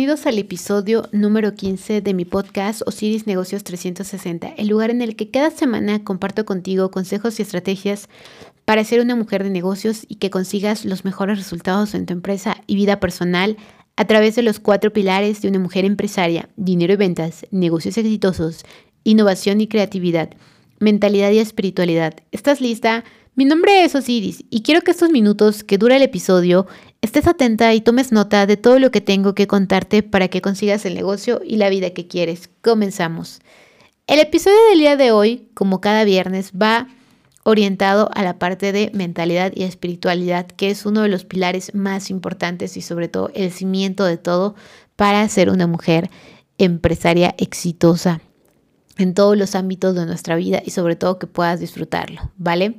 Bienvenidos al episodio número 15 de mi podcast Osiris Negocios 360, el lugar en el que cada semana comparto contigo consejos y estrategias para ser una mujer de negocios y que consigas los mejores resultados en tu empresa y vida personal a través de los cuatro pilares de una mujer empresaria, dinero y ventas, negocios exitosos, innovación y creatividad, mentalidad y espiritualidad. ¿Estás lista? Mi nombre es Osiris y quiero que estos minutos que dura el episodio estés atenta y tomes nota de todo lo que tengo que contarte para que consigas el negocio y la vida que quieres. Comenzamos. El episodio del día de hoy, como cada viernes, va orientado a la parte de mentalidad y espiritualidad, que es uno de los pilares más importantes y sobre todo el cimiento de todo para ser una mujer empresaria exitosa en todos los ámbitos de nuestra vida y sobre todo que puedas disfrutarlo, ¿vale?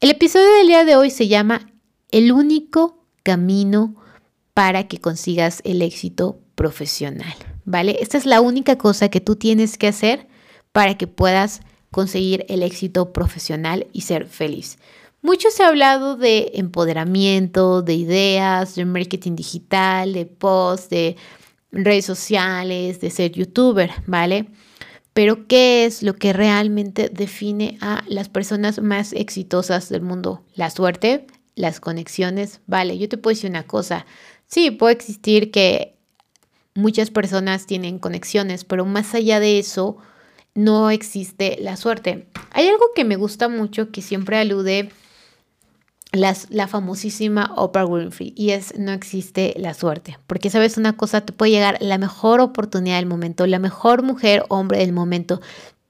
El episodio del día de hoy se llama El único camino para que consigas el éxito profesional, ¿vale? Esta es la única cosa que tú tienes que hacer para que puedas conseguir el éxito profesional y ser feliz. Mucho se ha hablado de empoderamiento, de ideas, de marketing digital, de posts, de redes sociales, de ser youtuber, ¿vale? Pero ¿qué es lo que realmente define a las personas más exitosas del mundo? La suerte, las conexiones. Vale, yo te puedo decir una cosa. Sí, puede existir que muchas personas tienen conexiones, pero más allá de eso, no existe la suerte. Hay algo que me gusta mucho que siempre alude las, la famosísima Oprah Winfrey y es no existe la suerte. Porque sabes una cosa, te puede llegar la mejor oportunidad del momento, la mejor mujer, hombre del momento,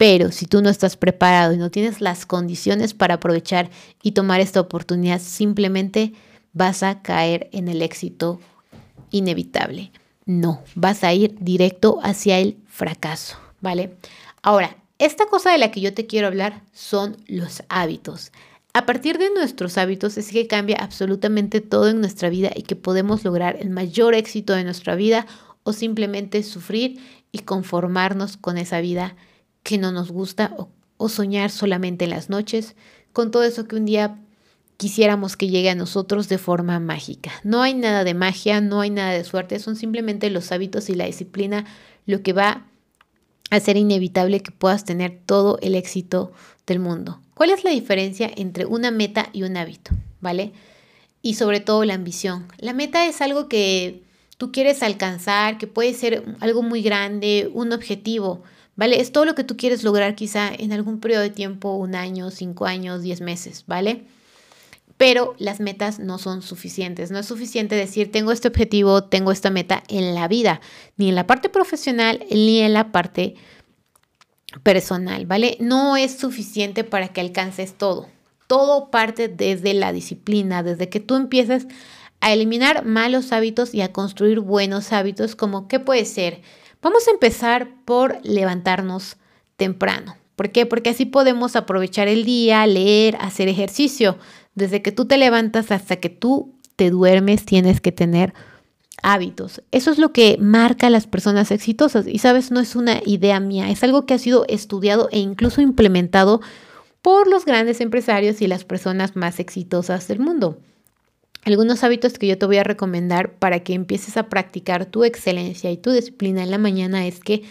pero si tú no estás preparado y no tienes las condiciones para aprovechar y tomar esta oportunidad, simplemente vas a caer en el éxito inevitable. No, vas a ir directo hacia el fracaso, ¿vale? Ahora, esta cosa de la que yo te quiero hablar son los hábitos. A partir de nuestros hábitos es que cambia absolutamente todo en nuestra vida y que podemos lograr el mayor éxito de nuestra vida o simplemente sufrir y conformarnos con esa vida que no nos gusta o, soñar solamente en las noches con todo eso que un día quisiéramos que llegue a nosotros de forma mágica. No hay nada de magia, no hay nada de suerte, son simplemente los hábitos y la disciplina lo que va a ser inevitable que puedas tener todo el éxito del mundo. ¿Cuál es la diferencia entre una meta y un hábito? ¿Vale? Y sobre todo la ambición. La meta es algo que tú quieres alcanzar, que puede ser algo muy grande, un objetivo, ¿vale? Es todo lo que tú quieres lograr quizá en algún periodo de tiempo, un año, cinco años, diez meses, ¿vale? Pero las metas no son suficientes. No es suficiente decir, tengo este objetivo, tengo esta meta en la vida, ni en la parte profesional, ni en la parte personal, ¿vale? No es suficiente para que alcances todo. Todo parte desde la disciplina, desde que tú empiezas a eliminar malos hábitos y a construir buenos hábitos, como qué puede ser Vamos a empezar por levantarnos temprano. ¿Por qué? Porque así podemos aprovechar el día, leer, hacer ejercicio. Desde que tú te levantas hasta que tú te duermes, tienes que tener hábitos. Eso es lo que marca a las personas exitosas. Y sabes, no es una idea mía, es algo que ha sido estudiado e incluso implementado por los grandes empresarios y las personas más exitosas del mundo. Algunos hábitos que yo te voy a recomendar para que empieces a practicar tu excelencia y tu disciplina en la mañana es que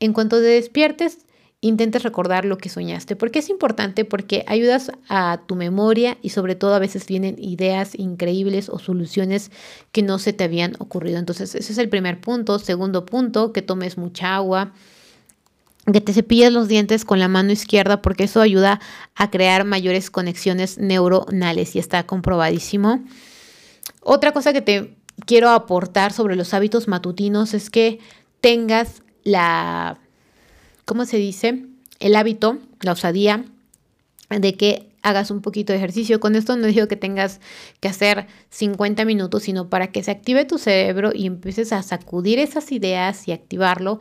en cuanto te despiertes, intentes recordar lo que soñaste. porque es importante? Porque ayudas a tu memoria y sobre todo a veces vienen ideas increíbles o soluciones que no se te habían ocurrido. Entonces, ese es el primer punto. Segundo punto, que tomes mucha agua que te cepilles los dientes con la mano izquierda porque eso ayuda a crear mayores conexiones neuronales y está comprobadísimo. Otra cosa que te quiero aportar sobre los hábitos matutinos es que tengas la, ¿cómo se dice? El hábito, la osadía de que hagas un poquito de ejercicio. Con esto no digo que tengas que hacer 50 minutos, sino para que se active tu cerebro y empieces a sacudir esas ideas y activarlo.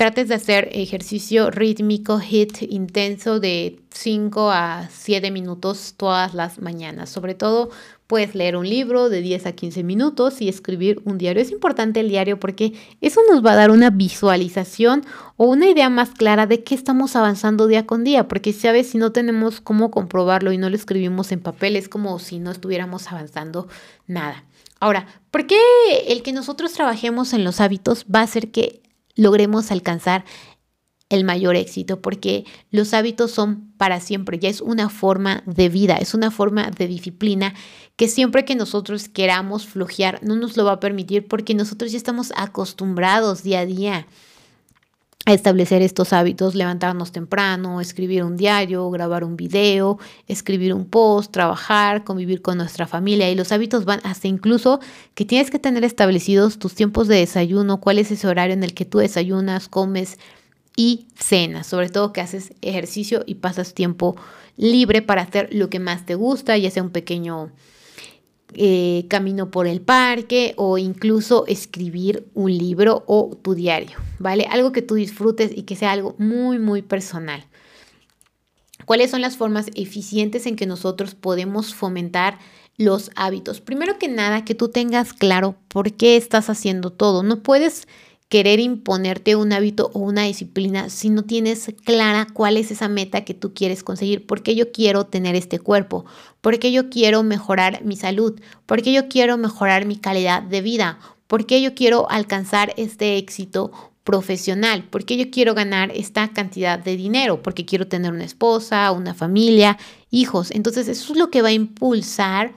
Trates de hacer ejercicio rítmico, hit intenso de 5 a 7 minutos todas las mañanas. Sobre todo Puedes leer un libro de 10 a 15 minutos y escribir un diario. Es importante el diario porque eso nos va a dar una visualización o una idea más clara de qué estamos avanzando día con día. Porque, ¿sabes? Si no tenemos cómo comprobarlo y no lo escribimos en papel, es como si no estuviéramos avanzando nada. Ahora, ¿por qué el que nosotros trabajemos en los hábitos va a hacer que logremos alcanzar el mayor éxito? Porque los hábitos son para siempre, ya es una forma de vida, es una forma de disciplina que siempre que nosotros queramos flojear no nos lo va a permitir porque nosotros ya estamos acostumbrados día a día establecer estos hábitos, levantarnos temprano, escribir un diario, grabar un video, escribir un post, trabajar, convivir con nuestra familia. Y los hábitos van hasta incluso que tienes que tener establecidos tus tiempos de desayuno, cuál es ese horario en el que tú desayunas, comes y cenas, sobre todo que haces ejercicio y pasas tiempo libre para hacer lo que más te gusta, ya sea un pequeño eh, camino por el parque o incluso escribir un libro o tu diario, ¿vale? Algo que tú disfrutes y que sea algo muy, muy personal. ¿Cuáles son las formas eficientes en que nosotros podemos fomentar los hábitos? Primero que nada, que tú tengas claro por qué estás haciendo todo. No puedes querer imponerte un hábito o una disciplina si no tienes clara cuál es esa meta que tú quieres conseguir. ¿Por qué yo quiero tener este cuerpo? ¿Por qué yo quiero mejorar mi salud? ¿Por qué yo quiero mejorar mi calidad de vida? ¿Por qué yo quiero alcanzar este éxito profesional? ¿Por qué yo quiero ganar esta cantidad de dinero? Porque quiero tener una esposa, una familia, hijos. Entonces eso es lo que va a impulsar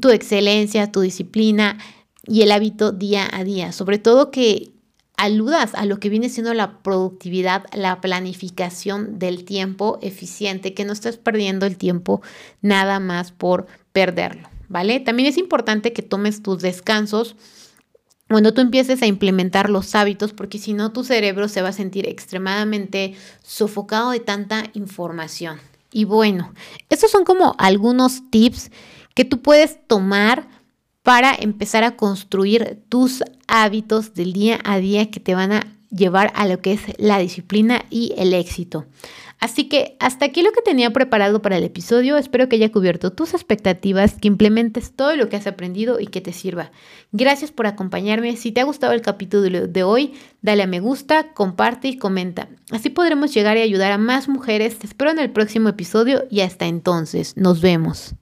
tu excelencia, tu disciplina y el hábito día a día. Sobre todo que aludas a lo que viene siendo la productividad, la planificación del tiempo eficiente, que no estés perdiendo el tiempo nada más por perderlo, ¿vale? También es importante que tomes tus descansos cuando tú empieces a implementar los hábitos, porque si no tu cerebro se va a sentir extremadamente sofocado de tanta información. Y bueno, estos son como algunos tips que tú puedes tomar para empezar a construir tus hábitos del día a día que te van a llevar a lo que es la disciplina y el éxito. Así que hasta aquí lo que tenía preparado para el episodio. Espero que haya cubierto tus expectativas, que implementes todo lo que has aprendido y que te sirva. Gracias por acompañarme. Si te ha gustado el capítulo de hoy, dale a me gusta, comparte y comenta. Así podremos llegar y ayudar a más mujeres. Te espero en el próximo episodio y hasta entonces. Nos vemos.